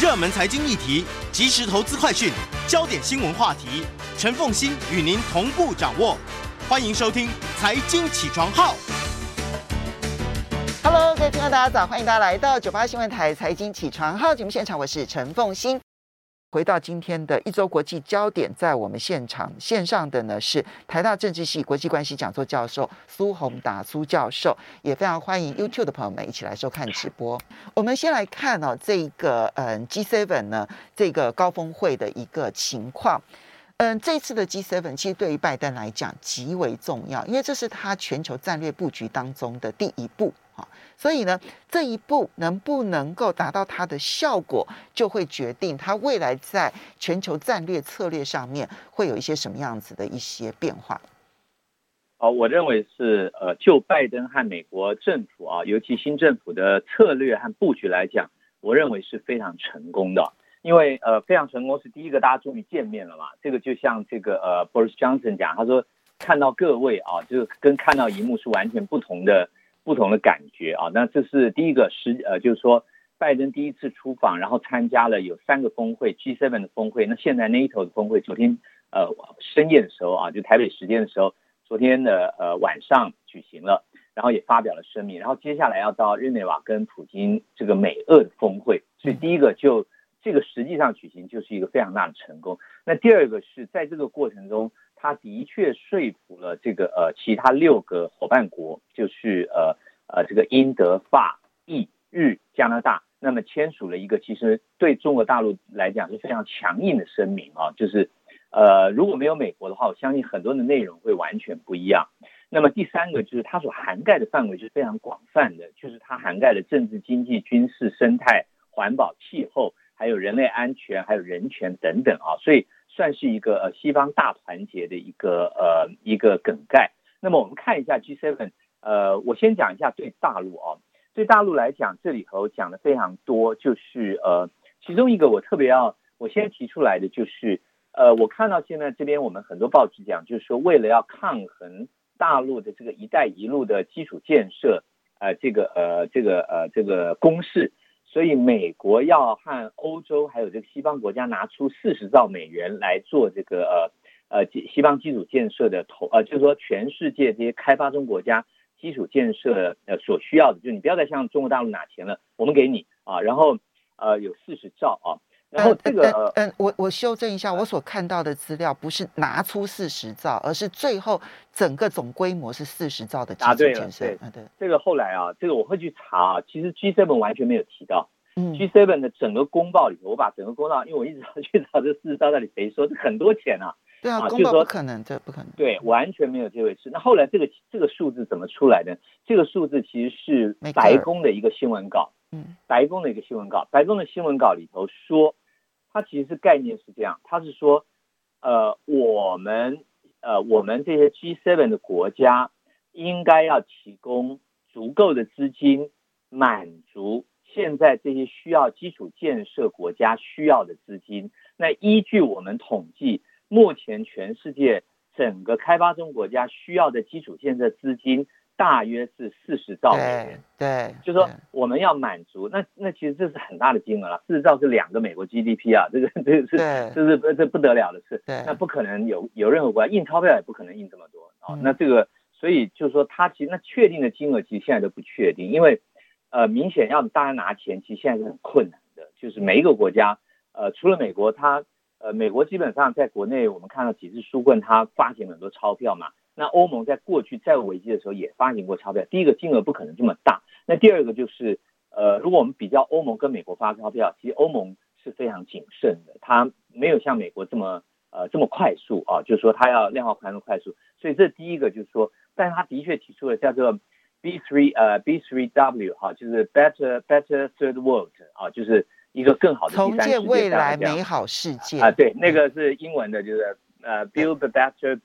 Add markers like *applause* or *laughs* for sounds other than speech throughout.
热门财经议题、即时投资快讯、焦点新闻话题，陈凤欣与您同步掌握。欢迎收听《财经起床号》。Hello，各位听众大家早，欢迎大家来到九八新闻台《财经起床号》节目现场，我是陈凤欣。回到今天的一周国际焦点，在我们现场线上的呢是台大政治系国际关系讲座教授苏宏达苏教授，也非常欢迎 YouTube 的朋友们一起来收看直播。我们先来看哦，这个嗯 G7 呢这个高峰会的一个情况。嗯，这次的 G7 其实对于拜登来讲极为重要，因为这是他全球战略布局当中的第一步。所以呢，这一步能不能够达到它的效果，就会决定它未来在全球战略策略上面会有一些什么样子的一些变化。哦，我认为是呃，就拜登和美国政府啊，尤其新政府的策略和布局来讲，我认为是非常成功的。因为呃，非常成功是第一个，大家终于见面了嘛。这个就像这个呃，Boris Johnson 讲，他说看到各位啊，就是跟看到荧幕是完全不同的。不同的感觉啊，那这是第一个是呃，就是说拜登第一次出访，然后参加了有三个峰会，G7 的峰会。那现在 NATO 的峰会，昨天呃深夜的时候啊，就台北时间的时候，昨天的呃晚上举行了，然后也发表了声明。然后接下来要到日内瓦跟普京这个美俄的峰会，所以第一个就这个实际上举行就是一个非常大的成功。那第二个是在这个过程中。他的确说服了这个呃其他六个伙伴国，就是呃呃这个英德法意日加拿大，那么签署了一个其实对中国大陆来讲是非常强硬的声明啊，就是呃如果没有美国的话，我相信很多的内容会完全不一样。那么第三个就是它所涵盖的范围是非常广泛的，就是它涵盖了政治、经济、军事、生态、环保、气候，还有人类安全，还有人权等等啊，所以。算是一个呃西方大团结的一个呃一个梗概。那么我们看一下 G7，呃，我先讲一下对大陆啊，对大陆来讲，这里头讲的非常多，就是呃，其中一个我特别要我先提出来的就是，呃，我看到现在这边我们很多报纸讲，就是说为了要抗衡大陆的这个“一带一路”的基础建设，呃，这个呃这个呃这个攻势。所以美国要和欧洲还有这个西方国家拿出四十兆美元来做这个呃呃西方基础建设的投呃，就是说全世界这些开发中国家基础建设呃所需要的，就是你不要再向中国大陆拿钱了，我们给你啊，然后呃有四十兆啊，然后这个嗯、我我修正一下，我所看到的资料不是拿出四十兆，而是最后整个总规模是四十兆的基础建设。啊，对，这个后来啊，这个我会去查啊，其实 G7 完全没有提到。G7 的整个公报里头，我把整个公报，因为我一直要去找这四十兆到底谁说，这很多钱啊。对啊，公报不可能，这不可能。对，完全没有这回事。那后来这个这个数字怎么出来的？这个数字其实是白宫的一个新闻稿。嗯，白宫的一个新闻稿，白宫的新闻稿里头说，它其实概念是这样，它是说，呃，我们呃我们这些 G7 的国家应该要提供足够的资金满足。现在这些需要基础建设国家需要的资金，那依据我们统计，目前全世界整个开发中国家需要的基础建设资金大约是四十兆美元。对，对就是说我们要满足，那那其实这是很大的金额了，四十兆是两个美国 GDP 啊，这个这个是这是这不得了的事。对，那不可能有有任何国家印钞票也不可能印这么多啊。那这个所以就是说，它其实那确定的金额其实现在都不确定，因为。呃，明显要大家拿钱，其实现在是很困难的。就是每一个国家，呃，除了美国，它呃，美国基本上在国内我们看到几次纾困，它发行很多钞票嘛。那欧盟在过去债务危机的时候也发行过钞票，第一个金额不可能这么大。那第二个就是，呃，如果我们比较欧盟跟美国发钞票，其实欧盟是非常谨慎的，它没有像美国这么呃这么快速啊，就是说它要量化宽松快速。所以这第一个就是说，但是他的确提出了叫做。B three 呃 B three W 哈，就是 Better Better Third World 啊，就是一个更好的重建未来美好世界啊，对，那个是英文的，就是呃 Build Better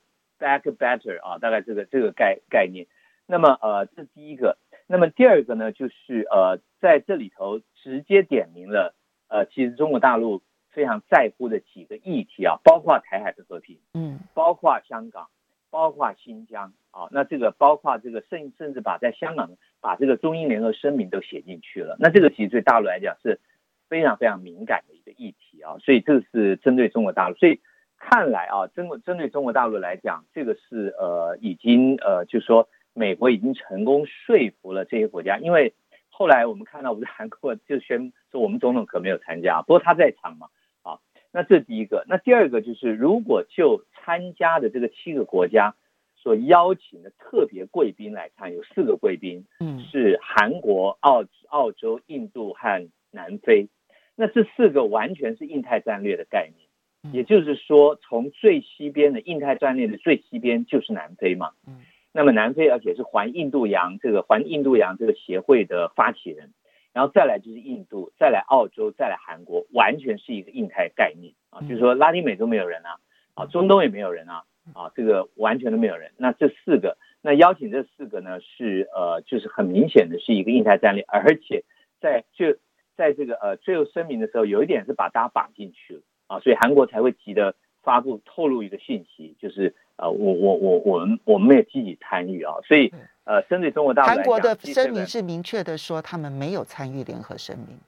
Back Better 啊，大概这个这个概概念。那么呃，这是第一个。那么第二个呢，就是呃，在这里头直接点明了呃，其实中国大陆非常在乎的几个议题啊，包括台海的和平，嗯，包括香港。包括新疆啊，那这个包括这个甚甚至把在香港把这个中英联合声明都写进去了，那这个其实对大陆来讲是非常非常敏感的一个议题啊，所以这个是针对中国大陆，所以看来啊，针针对中国大陆来讲，这个是呃已经呃就是说美国已经成功说服了这些国家，因为后来我们看到不是韩国就宣说我们总统可没有参加，不过他在场嘛啊，那这是第一个，那第二个就是如果就参加的这个七个国家。所邀请的特别贵宾来看，有四个贵宾，嗯，是韩国、澳澳洲、印度和南非。那这四个完全是印太战略的概念，也就是说，从最西边的印太战略的最西边就是南非嘛，嗯，那么南非而且是环印度洋这个环印度洋这个协会的发起人，然后再来就是印度，再来澳洲，再来韩国，完全是一个印太概念。啊，就是说拉丁美洲没有人啊，啊，中东也没有人啊。啊，这个完全都没有人。那这四个，那邀请这四个呢，是呃，就是很明显的是一个印太战略，而且在就在这个呃最后声明的时候，有一点是把大家绑进去了啊，所以韩国才会急的发布透露一个信息，就是呃，我我我我们我们没有积极参与啊，所以呃，针对中国大陆，韩国的声明是明确的说他们没有参与联合声明。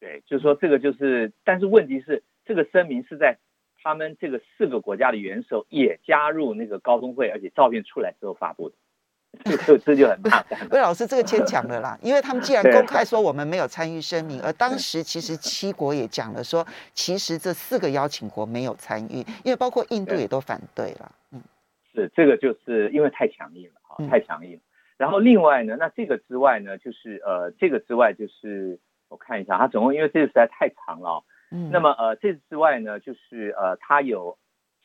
对，就是说这个就是，但是问题是这个声明是在。他们这个四个国家的元首也加入那个高峰会，而且照片出来之后发布的，*laughs* 这就很麻烦。魏老师，这个牵强了啦，因为他们既然公开说我们没有参与声明，而当时其实七国也讲了说，其实这四个邀请国没有参与，因为包括印度也都反对了。嗯，是这个就是因为太强硬了啊，太强硬。然后另外呢，那这个之外呢，就是呃，这个之外就是我看一下，它总共因为这个实在太长了。嗯，那么呃，这之外呢，就是呃，它有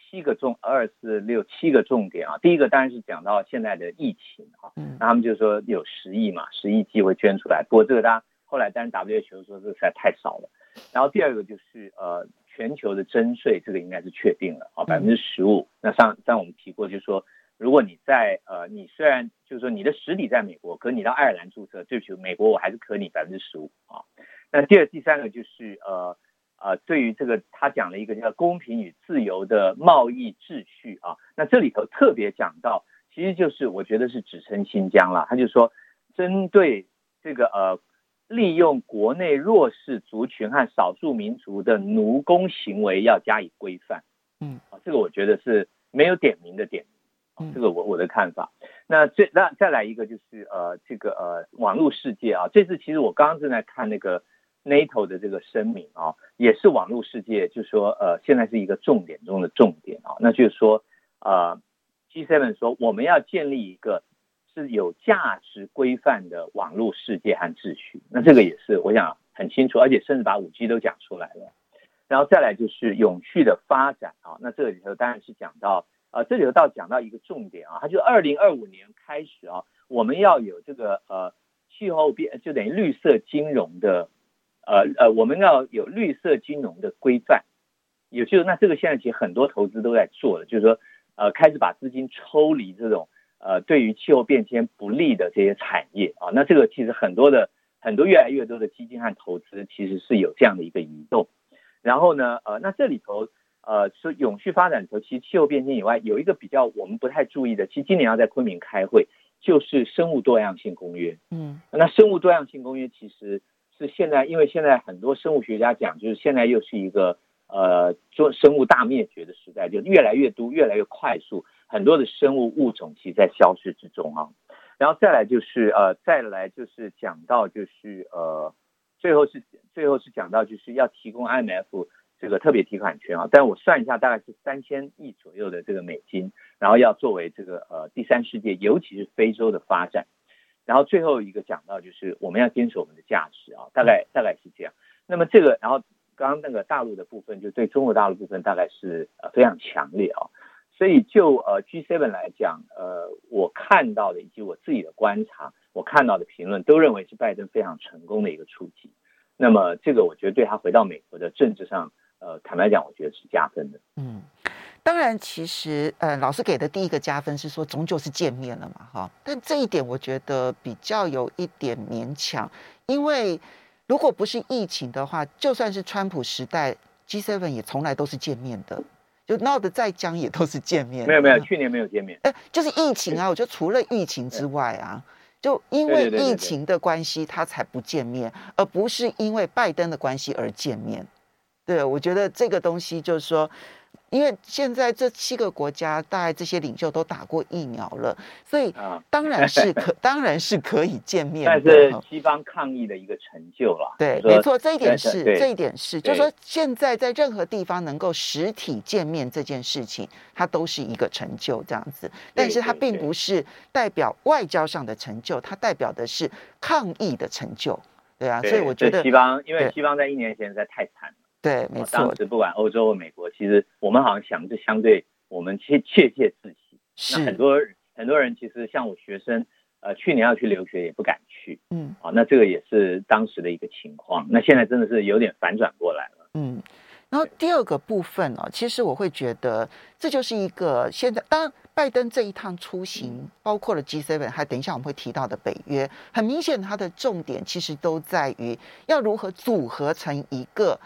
七个重，二四六七个重点啊。第一个当然是讲到现在的疫情啊，嗯，那他们就说有十亿嘛，十亿剂会捐出来。不过这个大家后来，当然 WHO 说这个实在太少了。然后第二个就是呃，全球的征税，这个应该是确定了啊，百分之十五。那上上我们提过，就是说，如果你在呃，你虽然就是说你的实体在美国，可你到爱尔兰注册，对不起，美国我还是可你百分之十五啊。那第二、第三个就是呃。啊、呃，对于这个，他讲了一个叫公平与自由的贸易秩序啊。那这里头特别讲到，其实就是我觉得是指称新疆了。他就说，针对这个呃，利用国内弱势族群和少数民族的奴工行为要加以规范。嗯，啊，这个我觉得是没有点名的点名，这个我我的看法。那最那再来一个就是呃，这个呃，网络世界啊，这次其实我刚刚正在看那个。NATO 的这个声明啊，也是网络世界，就是说，呃，现在是一个重点中的重点啊，那就是说，呃，G7 说我们要建立一个是有价值规范的网络世界和秩序，那这个也是我想很清楚，而且甚至把五 G 都讲出来了，然后再来就是永续的发展啊，那这里头当然是讲到，呃，这里头倒讲到一个重点啊，它就二零二五年开始啊，我们要有这个呃气候变，就等于绿色金融的。呃呃，我们要有绿色金融的规范，也就是那这个现在其实很多投资都在做的，就是说呃开始把资金抽离这种呃对于气候变迁不利的这些产业啊，那这个其实很多的很多越来越多的基金和投资其实是有这样的一个移动，然后呢呃那这里头呃说永续发展里头，其实气候变迁以外有一个比较我们不太注意的，其实今年要在昆明开会，就是生物多样性公约，嗯，那生物多样性公约其实。是现在，因为现在很多生物学家讲，就是现在又是一个呃，做生物大灭绝的时代，就越来越多、越来越快速，很多的生物物种其实在消失之中啊。然后再来就是呃，再来就是讲到就是呃，最后是最后是讲到就是要提供 IMF 这个特别提款权啊，但我算一下，大概是三千亿左右的这个美金，然后要作为这个呃第三世界，尤其是非洲的发展。然后最后一个讲到就是我们要坚守我们的价值啊，大概大概是这样。那么这个，然后刚刚那个大陆的部分，就对中国大陆部分大概是呃非常强烈啊。所以就呃 G7 来讲，呃我看到的以及我自己的观察，我看到的评论都认为是拜登非常成功的一个出击。那么这个我觉得对他回到美国的政治上，呃坦白讲，我觉得是加分的。嗯。当然，其实，呃，老师给的第一个加分是说，终究是见面了嘛，哈。但这一点我觉得比较有一点勉强，因为如果不是疫情的话，就算是川普时代，G7 也从来都是见面的，就闹得再僵也都是见面。没有没有，去年没有见面。哎，就是疫情啊，我觉得除了疫情之外啊，就因为疫情的关系，他才不见面，而不是因为拜登的关系而见面。对，我觉得这个东西就是说。因为现在这七个国家，大概这些领袖都打过疫苗了，所以当然是可，*laughs* 当然是可以见面的。但是西方抗疫的一个成就了。对，没错，这一点是，这一点是，就是说现在在任何地方能够实体见面这件事情，它都是一个成就这样子。但是它并不是代表外交上的成就，它代表的是抗疫的成就。对啊，所以我觉得西方，因为西方在一年前实在太惨了。对，没错。当时不管欧洲或美国，其实我们好像想是相对我们切切切自喜。是。那很多很多人其实像我学生，呃，去年要去留学也不敢去。嗯。啊，那这个也是当时的一个情况。那现在真的是有点反转过来了。嗯。然后第二个部分哦，其实我会觉得这就是一个现在，当然拜登这一趟出行，包括了 G7，还等一下我们会提到的北约，很明显它的重点其实都在于要如何组合成一个。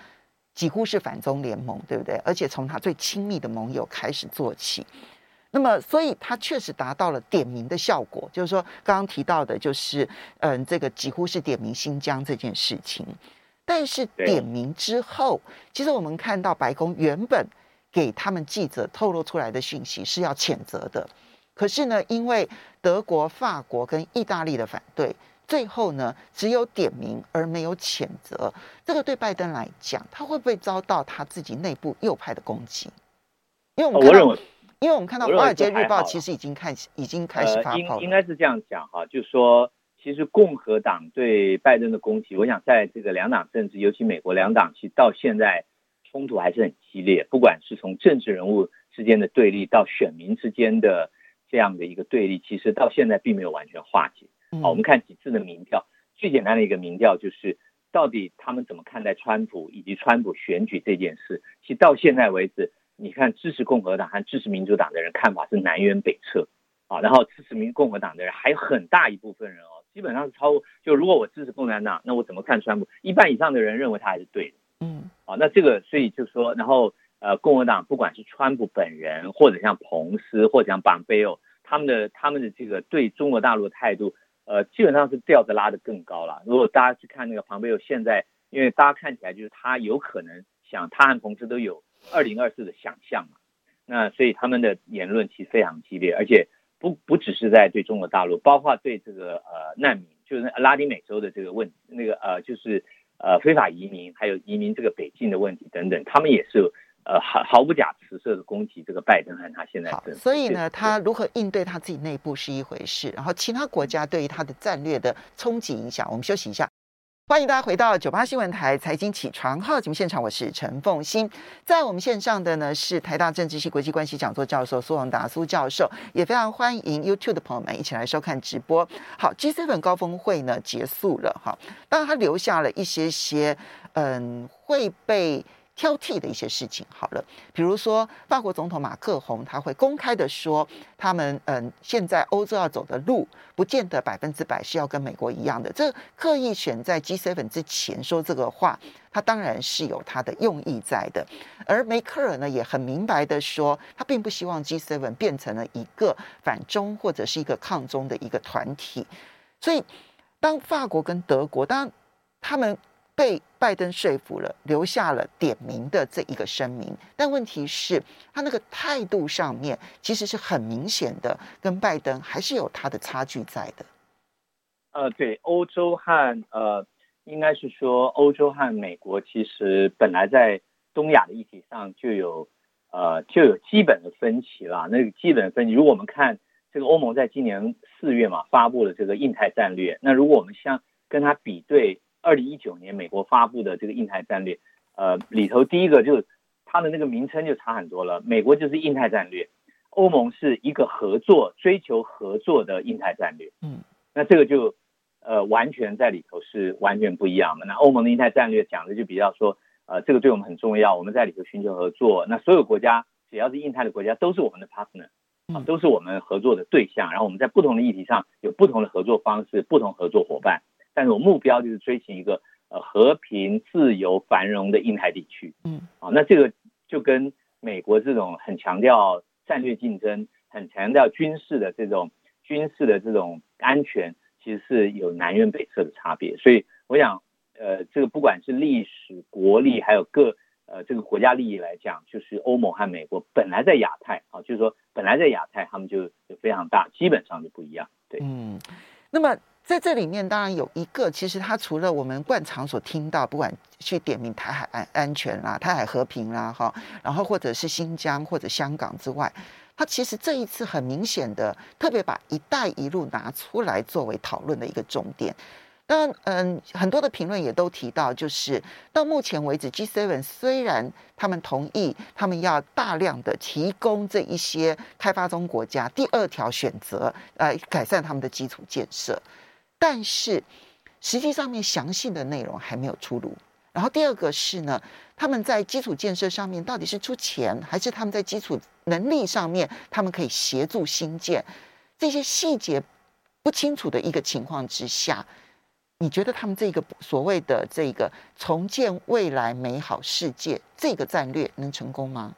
几乎是反中联盟，对不对？而且从他最亲密的盟友开始做起，那么，所以他确实达到了点名的效果。就是说，刚刚提到的，就是嗯，这个几乎是点名新疆这件事情。但是点名之后，其实我们看到白宫原本给他们记者透露出来的讯息是要谴责的，可是呢，因为德国、法国跟意大利的反对。最后呢，只有点名而没有谴责，这个对拜登来讲，他会不会遭到他自己内部右派的攻击？因为我们看到，哦、因为我们看到《华尔街日报》其实已经开始已经开始发应该是这样讲哈，就是说，其实共和党对拜登的攻击，我想在这个两党政治，尤其美国两党，其实到现在冲突还是很激烈。不管是从政治人物之间的对立，到选民之间的这样的一个对立，其实到现在并没有完全化解。好，我们看几次的民调，最简单的一个民调就是，到底他们怎么看待川普以及川普选举这件事？其实到现在为止，你看支持共和党和支持民主党的人看法是南辕北辙啊。然后支持民共和党的人还有很大一部分人哦，基本上是超。就如果我支持共产党，那我怎么看川普？一半以上的人认为他还是对的。嗯，啊，那这个所以就说，然后呃，共和党不管是川普本人，或者像彭斯，或者像庞贝奥，他们的他们的这个对中国大陆的态度。呃，基本上是调子拉得更高了。如果大家去看那个庞贝奥，现在因为大家看起来就是他有可能想，他和彭斯都有二零二四的想象嘛，那所以他们的言论其实非常激烈，而且不不只是在对中国大陆，包括对这个呃难民，就是拉丁美洲的这个问，那个呃就是呃非法移民，还有移民这个北进的问题等等，他们也是。呃，毫毫不假辞色的攻击这个拜登和他现在。好，所以呢，他如何应对他自己内部是一回事，然后其他国家对于他的战略的冲击影响，我们休息一下。欢迎大家回到九八新闻台财经起床号节目现场，我是陈凤欣，在我们线上的呢是台大政治系国际关系讲座教授苏宏达苏教授，也非常欢迎 YouTube 的朋友们一起来收看直播。好，G7 高峰会呢结束了，哈，当然他留下了一些些，嗯，会被。挑剔的一些事情，好了，比如说法国总统马克宏，他会公开的说，他们嗯，现在欧洲要走的路，不见得百分之百是要跟美国一样的。这刻意选在 G7 之前说这个话，他当然是有他的用意在的。而梅克尔呢，也很明白的说，他并不希望 G7 变成了一个反中或者是一个抗中的一个团体。所以，当法国跟德国，当他们。被拜登说服了，留下了点名的这一个声明，但问题是，他那个态度上面其实是很明显的，跟拜登还是有他的差距在的。呃，对，欧洲和呃，应该是说欧洲和美国其实本来在东亚的议题上就有呃就有基本的分歧了。那个基本分歧，如果我们看这个欧盟在今年四月嘛发布了这个印太战略，那如果我们像跟他比对。二零一九年美国发布的这个印太战略，呃，里头第一个就是它的那个名称就差很多了。美国就是印太战略，欧盟是一个合作、追求合作的印太战略。嗯，那这个就呃完全在里头是完全不一样的。那欧盟的印太战略讲的就比较说，呃，这个对我们很重要，我们在里头寻求合作。那所有国家只要是印太的国家都是我们的 partner，啊，都是我们合作的对象。然后我们在不同的议题上有不同的合作方式，不同合作伙伴。但是我目标就是追寻一个呃和平、自由、繁荣的印太地区。嗯，啊，那这个就跟美国这种很强调战略竞争、很强调军事的这种军事的这种安全，其实是有南辕北辙的差别。所以我想，呃，这个不管是历史、国力，还有各呃这个国家利益来讲，就是欧盟和美国本来在亚太啊，就是说本来在亚太，他们就就非常大，基本上就不一样。对，嗯，那么。在这里面，当然有一个，其实它除了我们惯常所听到，不管去点名台海安安全啦、台海和平啦，哈，然后或者是新疆或者香港之外，它其实这一次很明显的特别把“一带一路”拿出来作为讨论的一个重点。当然，嗯，很多的评论也都提到，就是到目前为止，G7 虽然他们同意，他们要大量的提供这一些开发中国家第二条选择，来改善他们的基础建设。但是，实际上面详细的内容还没有出炉。然后第二个是呢，他们在基础建设上面到底是出钱，还是他们在基础能力上面，他们可以协助新建？这些细节不清楚的一个情况之下，你觉得他们这个所谓的这个重建未来美好世界这个战略能成功吗？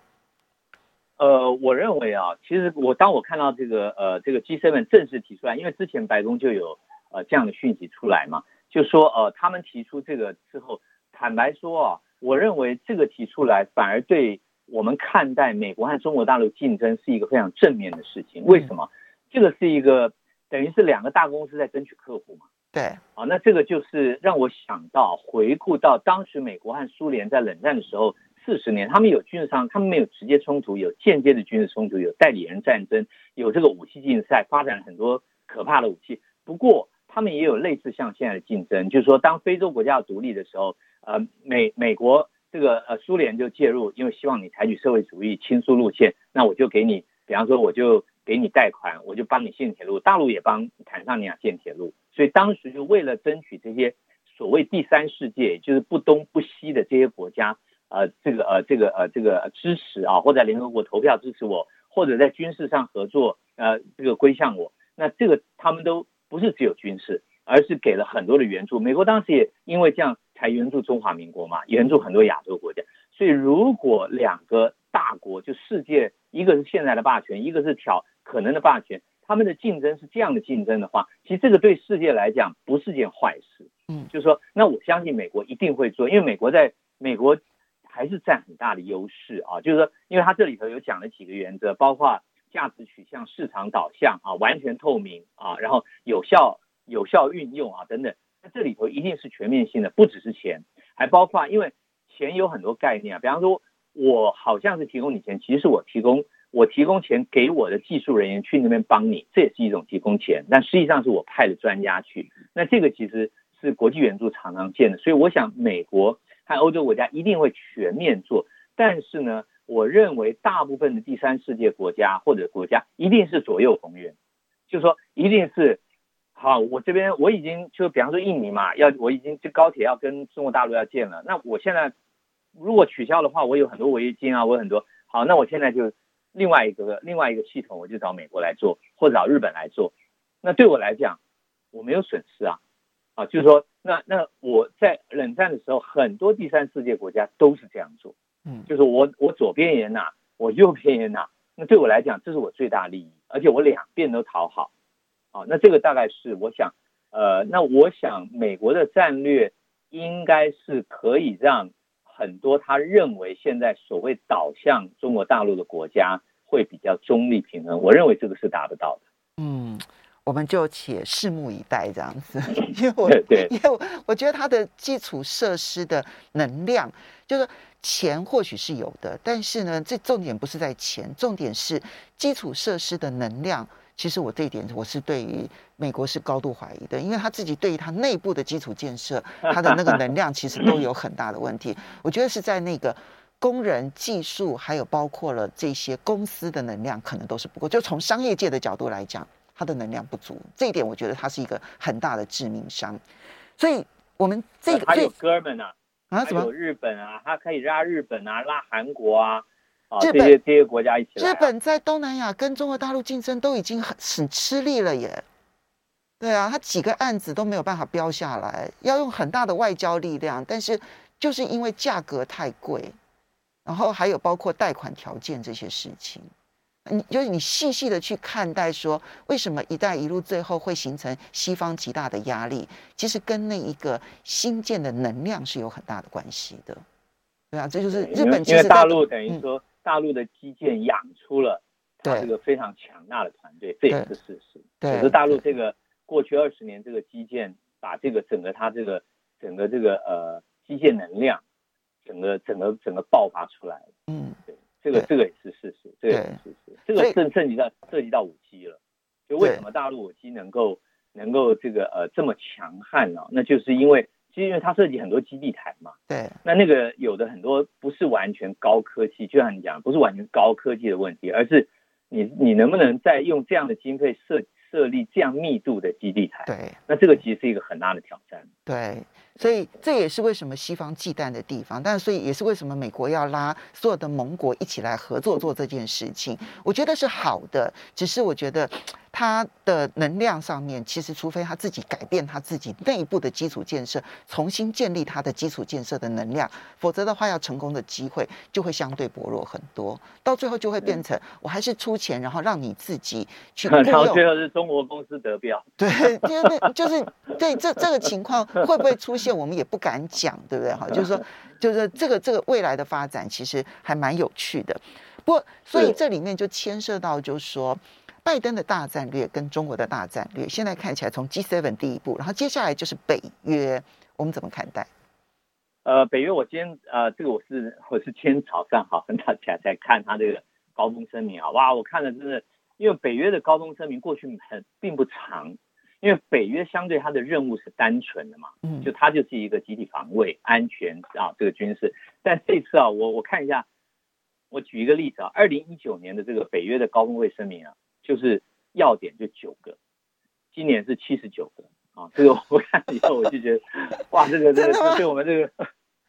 呃，我认为啊，其实我当我看到这个呃这个 G7 正式提出来，因为之前白宫就有。呃，这样的讯息出来嘛，就说呃，他们提出这个之后，坦白说啊，我认为这个提出来反而对我们看待美国和中国大陆竞争是一个非常正面的事情。为什么？这个是一个等于是两个大公司在争取客户嘛。对。啊，那这个就是让我想到回顾到当时美国和苏联在冷战的时候，四十年，他们有军事上，他们没有直接冲突，有间接的军事冲突，有代理人战争，有这个武器竞赛，发展很多可怕的武器。不过。他们也有类似像现在的竞争，就是说，当非洲国家要独立的时候，呃，美美国这个呃苏联就介入，因为希望你采取社会主义亲苏路线，那我就给你，比方说我就给你贷款，我就帮你建铁路，大陆也帮坦桑尼亚建铁路，所以当时就为了争取这些所谓第三世界，就是不东不西的这些国家，呃，这个呃这个呃这个支持啊，或者联合国投票支持我，或者在军事上合作，呃，这个归向我，那这个他们都。不是只有军事，而是给了很多的援助。美国当时也因为这样才援助中华民国嘛，援助很多亚洲国家。所以，如果两个大国就世界，一个是现在的霸权，一个是挑可能的霸权，他们的竞争是这样的竞争的话，其实这个对世界来讲不是件坏事。嗯，就是说，那我相信美国一定会做，因为美国在美国还是占很大的优势啊。就是说，因为他这里头有讲了几个原则，包括。价值取向、市场导向啊，完全透明啊，然后有效、有效运用啊，等等。那这里头一定是全面性的，不只是钱，还包括因为钱有很多概念啊。比方说，我好像是提供你钱，其实是我提供我提供钱给我的技术人员去那边帮你，这也是一种提供钱。但实际上是我派的专家去。那这个其实是国际援助常常见的，所以我想美国和欧洲国家一定会全面做。但是呢，我认为大部分的第三世界国家或者国家一定是左右逢源，就是说一定是好。我这边我已经就比方说印尼嘛，要我已经这高铁要跟中国大陆要建了，那我现在如果取消的话，我有很多违约金啊，我很多好，那我现在就另外一个另外一个系统，我就找美国来做，或者找日本来做。那对我来讲，我没有损失啊啊，就是说那那我在冷战的时候，很多第三世界国家都是这样做。嗯，就是我我左边也拿，我右边也拿，那对我来讲，这是我最大利益，而且我两边都讨好，啊，那这个大概是我想，呃，那我想美国的战略应该是可以让很多他认为现在所谓导向中国大陆的国家会比较中立平衡，我认为这个是达不到的。嗯。我们就且拭目以待，这样子，*laughs* 因为我因为我觉得它的基础设施的能量，就是钱或许是有的，但是呢，这重点不是在钱，重点是基础设施的能量。其实我这一点我是对于美国是高度怀疑的，因为他自己对于他内部的基础建设，他的那个能量其实都有很大的问题。我觉得是在那个工人、技术，还有包括了这些公司的能量，可能都是不够。就从商业界的角度来讲。它的能量不足，这一点我觉得它是一个很大的致命伤。所以，我们这个还有哥们啊，啊，什么？有日本啊，他可以拉日本啊，拉韩国啊，啊，这些这些国家一起来啊。日本在东南亚跟中国大陆竞争都已经很很吃力了耶。对啊，他几个案子都没有办法标下来，要用很大的外交力量，但是就是因为价格太贵，然后还有包括贷款条件这些事情。你就是你细细的去看待说，为什么“一带一路”最后会形成西方极大的压力？其实跟那一个新建的能量是有很大的关系的。对啊，这就是日本其实因为大陆等于说，大陆的基建养出了它这个非常强大的团队，这也是事实。可是大陆这个过去二十年这个基建，把这个整个它这个整个这个呃基建能量，整个整个整个爆发出来了。嗯，对。这个这个也是事实，这个也是事实。这个正涉及到涉及到五 G 了。就为什么大陆五 G 能够能够这个呃这么强悍呢？那就是因为其实因为它涉及很多基地台嘛。对。那那个有的很多不是完全高科技，就像你讲，不是完全高科技的问题，而是你你能不能再用这样的经费设设立这样密度的基地台？对。那这个其实是一个很大的挑战。对。所以这也是为什么西方忌惮的地方，但所以也是为什么美国要拉所有的盟国一起来合作做这件事情。我觉得是好的，只是我觉得。它的能量上面，其实除非他自己改变他自己内部的基础建设，重新建立他的基础建设的能量，否则的话，要成功的机会就会相对薄弱很多。到最后就会变成，我还是出钱，然后让你自己去 *laughs* 雇佣。然后最后是中国公司得标。*laughs* 对，就是就是对这这个情况会不会出现，我们也不敢讲，对不对？哈，*laughs* 就是说，就是这个这个未来的发展其实还蛮有趣的。不过，所以这里面就牵涉到，就是说。拜登的大战略跟中国的大战略，现在看起来从 G7 第一步，然后接下来就是北约，我们怎么看待？呃，北约，我今天呃，这个我是我是今天早上好很早起来在看他这个高中声明啊，哇，我看了真的，因为北约的高中声明过去很并不长，因为北约相对它的任务是单纯的嘛，嗯，就它就是一个集体防卫、安全啊，这个军事，但这次啊，我我看一下，我举一个例子啊，二零一九年的这个北约的高峰会声明啊。就是要点就九个，今年是七十九个啊！这个我看以后我就觉得，哇，这个这个对我们这个，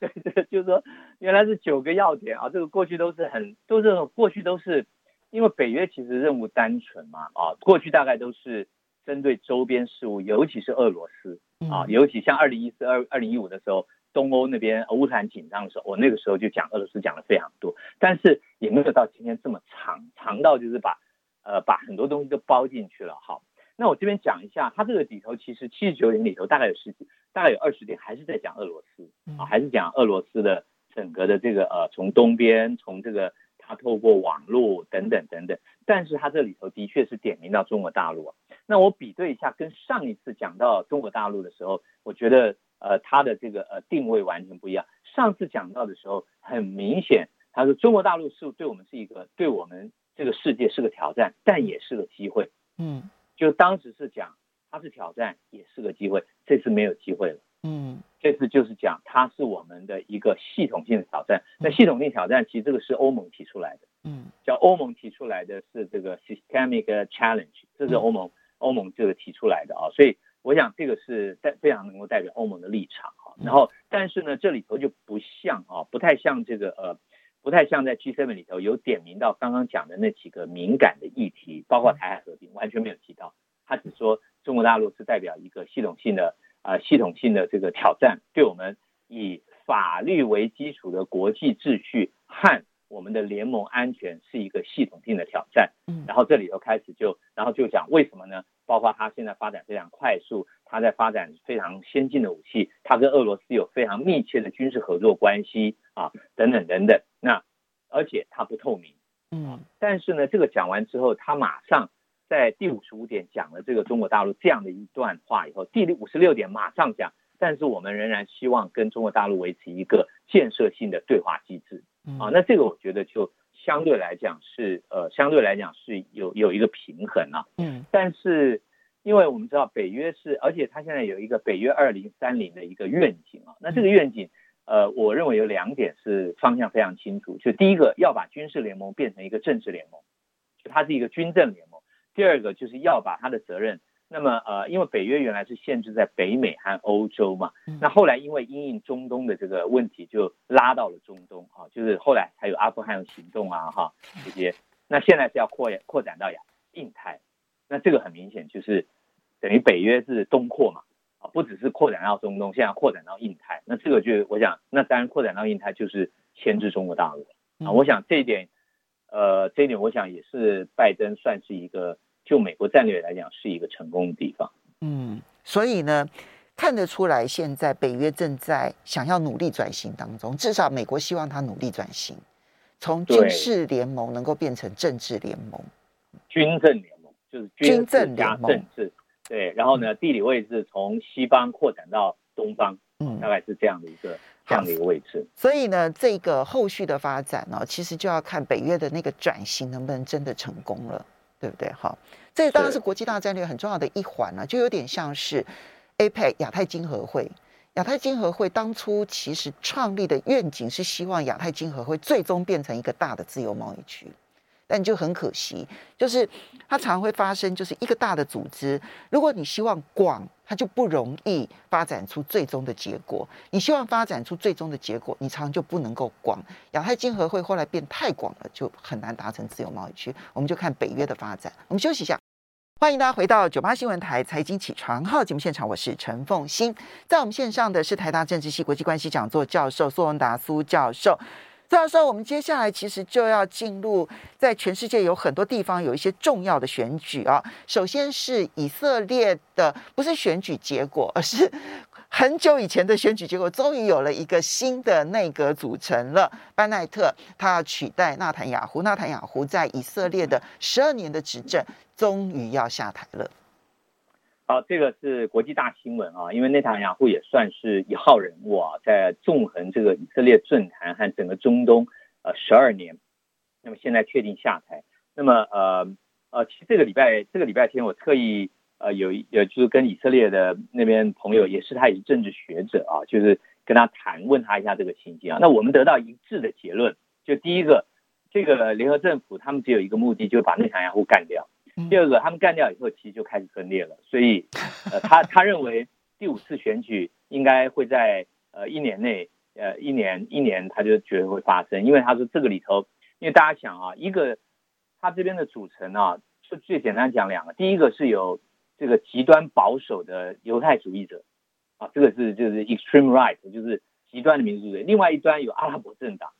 对这个就是说，原来是九个要点啊！这个过去都是很都是过去都是，因为北约其实任务单纯嘛啊，过去大概都是针对周边事务，尤其是俄罗斯啊，尤其像二零一四、二二零一五的时候，东欧那边乌克兰紧张的时候，我那个时候就讲俄罗斯讲的非常多，但是也没有到今天这么长，长到就是把。呃，把很多东西都包进去了。好，那我这边讲一下，它这个里头其实七十九点里头大概有十几，大概有二十点还是在讲俄罗斯啊，还是讲俄罗斯的整个的这个呃，从东边，从这个它透过网络等等等等。但是它这里头的确是点名到中国大陆。那我比对一下，跟上一次讲到中国大陆的时候，我觉得呃，它的这个呃定位完全不一样。上次讲到的时候，很明显，他说中国大陆是对我们是一个对我们。这个世界是个挑战，但也是个机会。嗯，就当时是讲它是挑战，也是个机会。这次没有机会了。嗯，这次就是讲它是我们的一个系统性的挑战。那系统性挑战，其实这个是欧盟提出来的。嗯，叫欧盟提出来的是这个 systemic challenge，这是欧盟欧盟这个提出来的啊。所以我想这个是代非常能够代表欧盟的立场啊。然后，但是呢，这里头就不像啊，不太像这个呃。不太像在 G7 里头有点名到刚刚讲的那几个敏感的议题，包括台海和平，完全没有提到。他只说中国大陆是代表一个系统性的啊、呃、系统性的这个挑战，对我们以法律为基础的国际秩序和我们的联盟安全是一个系统性的挑战。嗯，然后这里头开始就，然后就讲为什么呢？包括它现在发展非常快速，它在发展非常先进的武器，它跟俄罗斯有非常密切的军事合作关系啊，等等等等。那而且它不透明，嗯，但是呢，这个讲完之后，他马上在第五十五点讲了这个中国大陆这样的一段话以后，第五十六点马上讲，但是我们仍然希望跟中国大陆维持一个建设性的对话机制，啊，那这个我觉得就相对来讲是呃，相对来讲是有有一个平衡啊，嗯，但是因为我们知道北约是，而且它现在有一个北约二零三零的一个愿景啊，那这个愿景。呃，我认为有两点是方向非常清楚，就第一个要把军事联盟变成一个政治联盟，就它是一个军政联盟；第二个就是要把它的责任，那么呃，因为北约原来是限制在北美和欧洲嘛，那后来因为因应中东的这个问题，就拉到了中东啊，就是后来还有阿富汗行动啊哈这些，那现在是要扩扩展到亚印太，那这个很明显就是等于北约是东扩嘛。啊不只是扩展到中东，现在扩展到印太，那这个就我想，那当然扩展到印太就是牵制中国大陆啊。我想这一点，呃，这一点我想也是拜登算是一个就美国战略来讲是一个成功的地方。嗯，所以呢，看得出来现在北约正在想要努力转型当中，至少美国希望他努力转型，从军事联盟能够变成政治联盟，军政联盟就是军政加政治，对，然后呢，地理位置从西方扩展到东方，嗯，大概是这样的一个。这样的一个位置，所以呢，这个后续的发展呢，其实就要看北约的那个转型能不能真的成功了，对不对？好，这当然是国际大战略很重要的一环啊，就有点像是 APEC 亚太经合会。亚太经合会当初其实创立的愿景是希望亚太经合会最终变成一个大的自由贸易区。但就很可惜，就是它常会发生，就是一个大的组织，如果你希望广，它就不容易发展出最终的结果；你希望发展出最终的结果，你常常就不能够广。亚太经合会后来变太广了，就很难达成自由贸易区。我们就看北约的发展。我们休息一下，欢迎大家回到九八新闻台财经起床号节目现场，我是陈凤欣，在我们线上的是台大政治系国际关系讲座教授苏文达苏教授。这样说，我们接下来其实就要进入在全世界有很多地方有一些重要的选举啊。首先是以色列的，不是选举结果，而是很久以前的选举结果，终于有了一个新的内阁组成了。班奈特他要取代纳坦雅胡，纳坦雅胡在以色列的十二年的执政，终于要下台了。好，这个是国际大新闻啊，因为内塔尼亚胡也算是一号人物啊，在纵横这个以色列政坛和整个中东呃十二年，那么现在确定下台。那么呃呃，其实这个礼拜这个礼拜天我特意呃有有就是跟以色列的那边朋友，也是他也是政治学者啊，就是跟他谈，问他一下这个情形啊。那我们得到一致的结论，就第一个，这个联合政府他们只有一个目的，就是把内塔尼亚胡干掉。第二个，他们干掉以后，其实就开始分裂了。所以，*laughs* 呃，他他认为第五次选举应该会在呃一年内，呃一年一年，他就觉得会发生。因为他说这个里头，因为大家想啊，一个他这边的组成啊，就最简单讲两个，第一个是有这个极端保守的犹太主义者，啊，这个是就是 extreme right，就是极端的民族主义。另外一端有阿拉伯政党，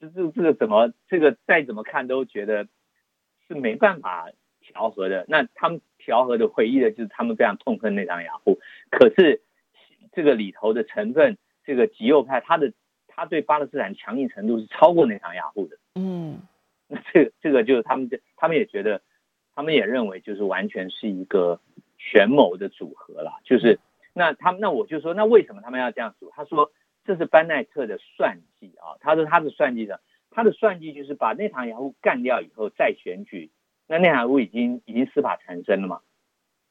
这这这个怎么这个再怎么看都觉得是没办法。调和的，那他们调和的回忆的就是他们非常痛恨内塔尼亚胡，可是这个里头的成分，这个极右派，他的他对巴勒斯坦强硬程度是超过内塔尼亚胡的。嗯，那这个这个就是他们这他们也觉得，他们也认为就是完全是一个权谋的组合啦。就是那他们那我就说，那为什么他们要这样组？他说这是班奈特的算计啊，他说他的算计的，他的算计就是把内塔尼亚胡干掉以后再选举。那内塔尼亚胡已经已经司法缠身了嘛，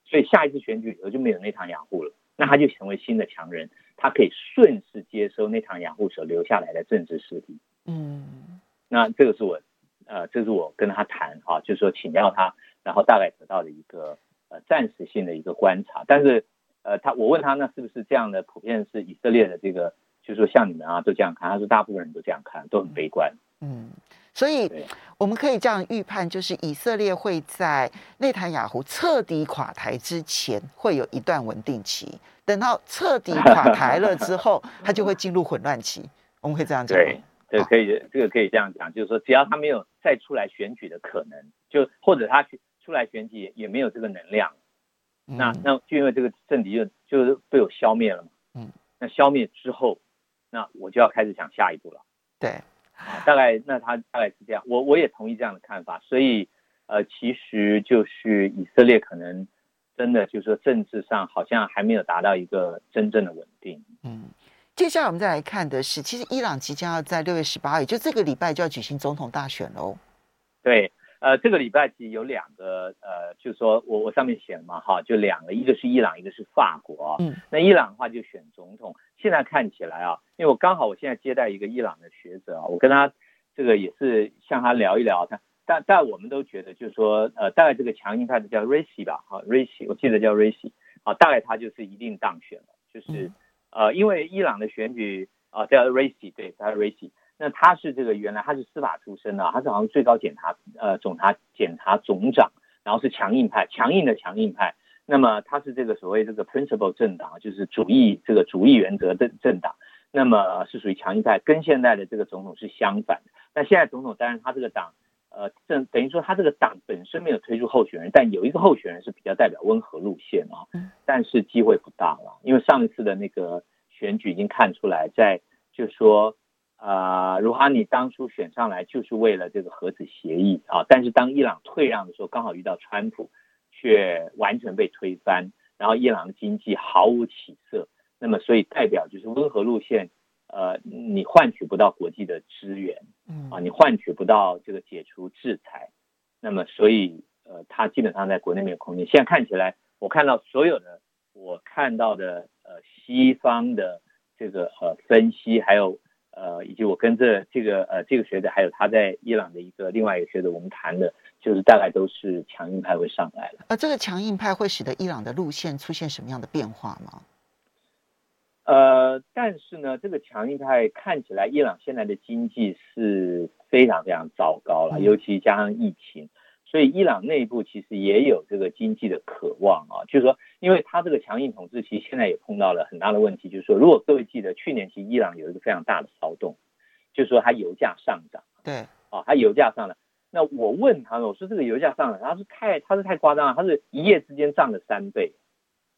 所以下一次选举以后就没有内塔尼亚胡了，那他就成为新的强人，他可以顺势接收内塔尼亚胡所留下来的政治势力。嗯，那这个是我呃，这是我跟他谈啊，就是说请教他，然后大概得到的一个呃暂时性的一个观察。但是呃，他我问他那是不是这样的？普遍是以色列的这个，就是说像你们啊都这样看，他说大部分人都这样看，都很悲观。嗯。所以我们可以这样预判，就是以色列会在内塔尼亚胡彻底垮台之前，会有一段稳定期。等到彻底垮台了之后，*laughs* 他就会进入混乱期。我们可以这样讲。对，这个可以，这个可以这样讲，就是说，只要他没有再出来选举的可能，就或者他出来选举也也没有这个能量，那那就因为这个政敌就就是被我消灭了嘛。嗯。那消灭之后，那我就要开始想下一步了。对。大概那他大概是这样，我我也同意这样的看法，所以呃，其实就是以色列可能真的就是说政治上好像还没有达到一个真正的稳定。嗯，接下来我们再来看的是，其实伊朗即将要在六月十八号，也就这个礼拜就要举行总统大选喽。对。呃，这个礼拜其实有两个，呃，就是说我我上面写了嘛，哈，就两个，一个是伊朗，一个是法国。嗯，那伊朗的话就选总统，现在看起来啊，因为我刚好我现在接待一个伊朗的学者啊，我跟他这个也是向他聊一聊，他但但我们都觉得就是说，呃，大概这个强硬派的叫瑞西吧，哈，瑞西，我记得叫瑞西，啊，大概他就是一定当选了，就是呃，因为伊朗的选举啊叫瑞西，对，他是瑞西。那他是这个原来他是司法出身的，他是好像最高检察呃总察检察总长，然后是强硬派，强硬的强硬派。那么他是这个所谓这个 principle 政党，就是主义这个主义原则的政党，那么是属于强硬派，跟现在的这个总统是相反的。那现在总统当然他这个党呃，等等于说他这个党本身没有推出候选人，但有一个候选人是比较代表温和路线啊，但是机会不大了，因为上一次的那个选举已经看出来，在就是说，啊、呃，鲁哈尼当初选上来就是为了这个核子协议啊，但是当伊朗退让的时候，刚好遇到川普，却完全被推翻，然后伊朗的经济毫无起色，那么所以代表就是温和路线。呃，你换取不到国际的支援，嗯啊，你换取不到这个解除制裁，那么所以呃，他基本上在国内没有空间。现在看起来，我看到所有的我看到的呃西方的这个呃分析，还有呃以及我跟这这个呃这个学者，还有他在伊朗的一个另外一个学者，我们谈的就是大概都是强硬派会上来了。呃这个强硬派会使得伊朗的路线出现什么样的变化吗？呃，但是呢，这个强硬派看起来，伊朗现在的经济是非常非常糟糕了，尤其加上疫情，所以伊朗内部其实也有这个经济的渴望啊。就是说，因为他这个强硬统治，其实现在也碰到了很大的问题，就是说，如果各位记得去年其实伊朗有一个非常大的骚动，就是说它油价上涨，对，啊，它油价上涨。那我问他们，我说这个油价上涨，他是太，他是太夸张了，他是一夜之间涨了三倍。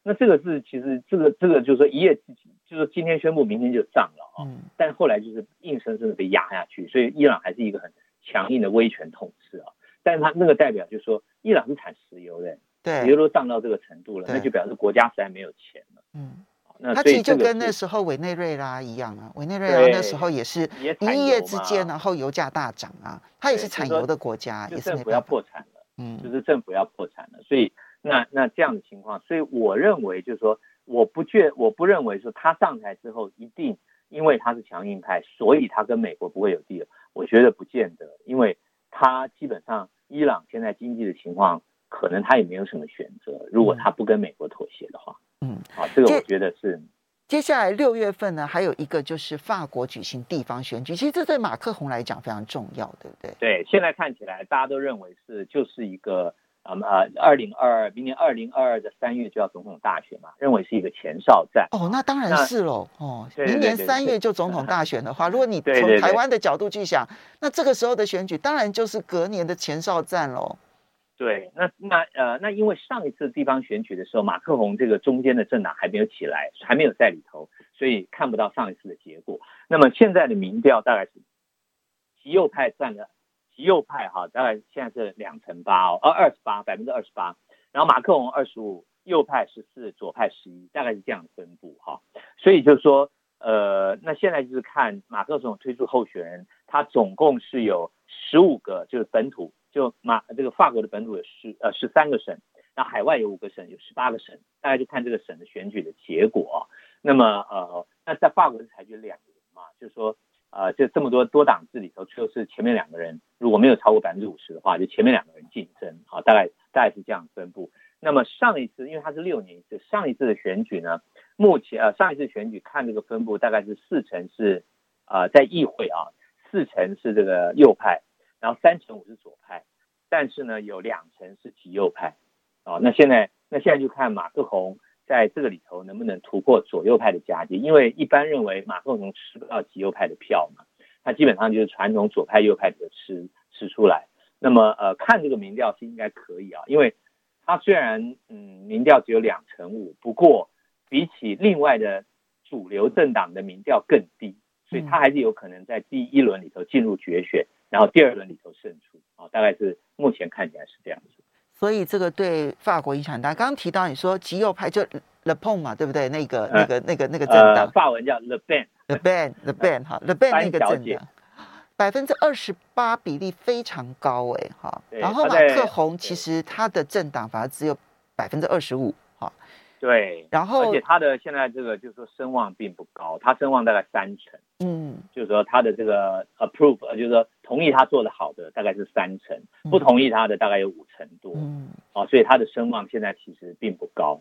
那这个是其实这个这个就是说一夜之间，就是今天宣布，明天就涨了啊。嗯。但后来就是硬生生的被压下去，所以伊朗还是一个很强硬的威权统治啊。但是它那个代表就是说，伊朗是产石油的，对，石油都涨到这个程度了，那就表示国家实在没有钱了。嗯。那它其实就跟那时候委内瑞拉一样啊，委内瑞拉那时候也是一夜之间，然后油价大涨啊，它也是产油的国家，也是政府要破产了，嗯，就是政府要破产了，所以。那那这样的情况，所以我认为就是说，我不觉我不认为说他上台之后一定因为他是强硬派，所以他跟美国不会有地了。我觉得不见得，因为他基本上伊朗现在经济的情况，可能他也没有什么选择。如果他不跟美国妥协的话，嗯，啊，这个我觉得是。接下来六月份呢，还有一个就是法国举行地方选举，其实这对马克宏来讲非常重要，对不对？对，现在看起来大家都认为是就是一个。啊啊，二零二二，明年二零二二的三月就要总统大选嘛，认为是一个前哨战。哦，那当然是喽。哦，明年三月就总统大选的话，如果你从台湾的角度去想，那这个时候的选举当然就是隔年的前哨战喽。对，那那呃，那因为上一次地方选举的时候，马克宏这个中间的政党还没有起来，还没有在里头，所以看不到上一次的结果。那么现在的民调大概是极右派占了。右派哈，大概现在是两成八哦，呃，二十八，百分之二十八。然后马克龙二十五，右派十四，左派十一，大概是这样分布哈。所以就是说，呃，那现在就是看马克龙推出候选人，他总共是有十五个，就是本土，就马这个法国的本土有十呃十三个省，那海外有五个省，有十八个省，大概就看这个省的选举的结果。那么呃，那在法国是采取两个人嘛，就是说。呃，就这么多多党制里头，就是前面两个人如果没有超过百分之五十的话，就前面两个人竞争，好，大概大概是这样分布。那么上一次，因为它是六年一次，上一次的选举呢，目前呃上一次选举看这个分布，大概是四成是呃在议会啊，四成是这个右派，然后三成五是左派，但是呢有两成是极右派，啊，那现在那现在就看马克宏。在这个里头能不能突破左右派的夹击？因为一般认为马克龙吃不到极右派的票嘛，他基本上就是传统左派右派的吃吃出来。那么呃，看这个民调是应该可以啊，因为他虽然嗯民调只有两成五，不过比起另外的主流政党的民调更低，所以他还是有可能在第一轮里头进入决选，然后第二轮里头胜出啊，大概是目前看起来是这样子。所以这个对法国影响很大。刚刚提到你说极右派就 Le Pen 嘛，对不对？那个、那个、那个、那个政党，法文叫 Le Pen，Le Pen，Le Pen 哈，Le Pen 那个政党，百分之二十八比例非常高哎哈。然后马克宏其实他的政党反而只有百分之二十五。对，然后而且他的现在这个就是说声望并不高，他声望大概三成，嗯，就是说他的这个 approve，就是说同意他做的好的大概是三成，不同意他的大概有五成多，嗯，哦，所以他的声望现在其实并不高。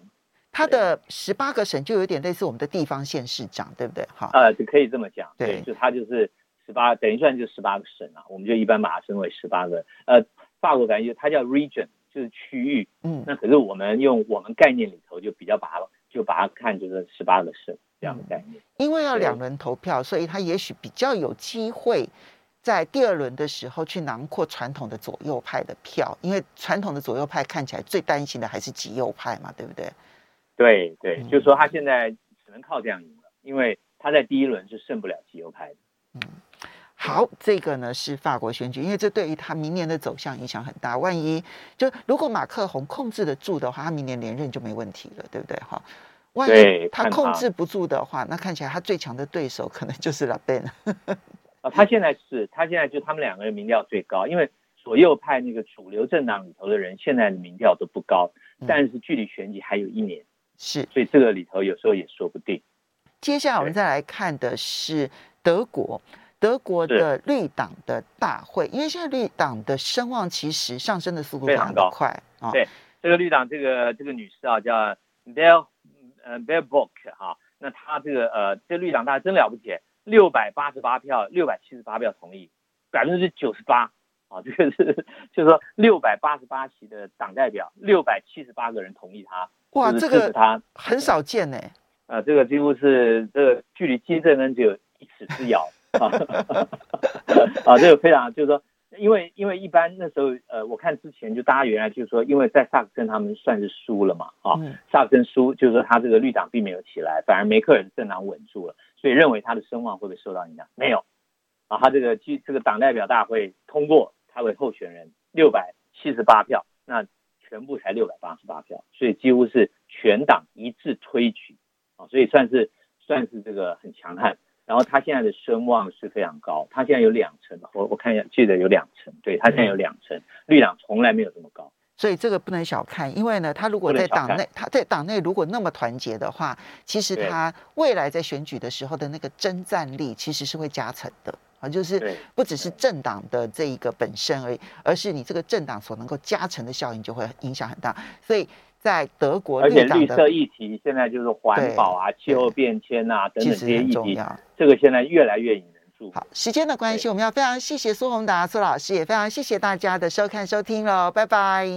他的十八个省就有点类似我们的地方县市长，对不对？哈，呃，就可以这么讲，对，就他就是十八，等于算就十八个省啊，我们就一般把它称为十八个，呃，法国感觉它叫 region。就是区域，嗯，那可是我们用我们概念里头就比较把它就把它看就是十八个省这样的概念，因为要两轮投票，所以他也许比较有机会在第二轮的时候去囊括传统的左右派的票，因为传统的左右派看起来最担心的还是极右派嘛，对不对？对对，嗯、就是说他现在只能靠这样赢了，因为他在第一轮是胜不了极右派的。嗯，好，这个呢是法国选举，因为这对于他明年的走向影响很大。万一就如果马克宏控制得住的话，他明年连任就没问题了，对不对？哈，万一他控制不住的话，那看起来他最强的对手可能就是勒佩恩。啊，*laughs* 他现在是，他现在就他们两个人民调最高，因为左右派那个主流政党里头的人现在的民调都不高，但是距离选举还有一年，是，所以这个里头有时候也说不定。接下来我们再来看的是德国，德国的绿党的大会，因为现在绿党的声望其实上升的速度非常快啊。对，这个绿党这个这个女士啊叫 Bell 呃 Baerbock 哈，那她这个呃这绿党大家真了不起。六百八十八票，六百七十八票同意，百分之九十八啊！这个是就是说六百八十八席的党代表，六百七十八个人同意他。哇，这个他很少见呢。呃，这个几乎是这个距离金正恩只有一尺之遥啊！*laughs* 啊，这个非常就是说。因为因为一般那时候，呃，我看之前就大家原来就是说，因为在萨克森他们算是输了嘛，啊，萨克森输就是说他这个绿党并没有起来，反而梅克尔政党稳住了，所以认为他的声望会不会受到影响？没有，啊，他这个这这个党代表大会通过他为候选人六百七十八票，那全部才六百八十八票，所以几乎是全党一致推举，啊，所以算是算是这个很强悍。然后他现在的声望是非常高，他现在有两成，我我看一下，记得有两成，对，他现在有两成，绿党从来没有这么高，所以这个不能小看，因为呢，他如果在党内，他在党内如果那么团结的话，其实他未来在选举的时候的那个征战力其实是会加成的啊，就是不只是政党的这一个本身而已，而是你这个政党所能够加成的效应就会影响很大，所以。在德国，而且绿色议题现在就是环保啊、气候变迁啊等等这些议题，这个现在越来越引人注目。好，时间的关系，我们要非常谢谢苏宏达苏老师，也非常谢谢大家的收看收听喽，拜拜。